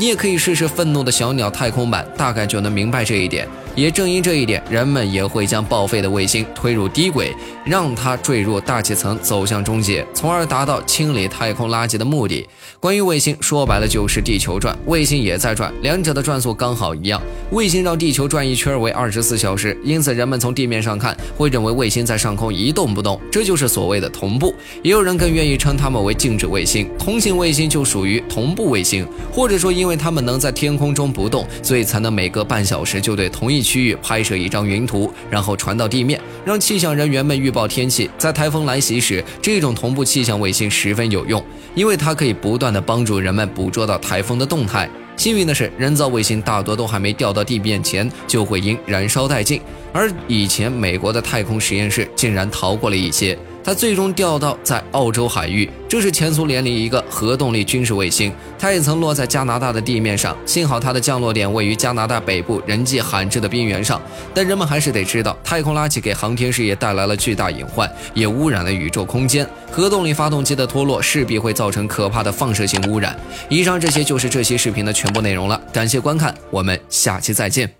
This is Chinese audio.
你也可以试试愤怒的小鸟太空版，大概就能明白这一点。也正因这一点，人们也会将报废的卫星推入低轨，让它坠入大气层，走向终结，从而达到清理太空垃圾的目的。关于卫星，说白了就是地球转，卫星也在转，两者的转速刚好一样。卫星绕地球转一圈为二十四小时，因此人们从地面上看会认为卫星在上空一动不动，这就是所谓的同步。也有人更愿意称它们为静止卫星。通信卫星就属于同步卫星，或者说因为它们能在天空中不动，所以才能每隔半小时就对同一区域拍摄一张云图，然后传到地面，让气象人员们预报天气。在台风来袭时，这种同步气象卫星十分有用，因为它可以不断的帮助人们捕捉到台风的动态。幸运的是，人造卫星大多都还没掉到地面前就会因燃烧殆尽，而以前美国的太空实验室竟然逃过了一劫。它最终掉到在澳洲海域，这是前苏联的一个核动力军事卫星，它也曾落在加拿大的地面上，幸好它的降落点位于加拿大北部人迹罕至的边缘上。但人们还是得知道，太空垃圾给航天事业带来了巨大隐患，也污染了宇宙空间。核动力发动机的脱落势必会造成可怕的放射性污染。以上这些就是这期视频的全部内容了，感谢观看，我们下期再见。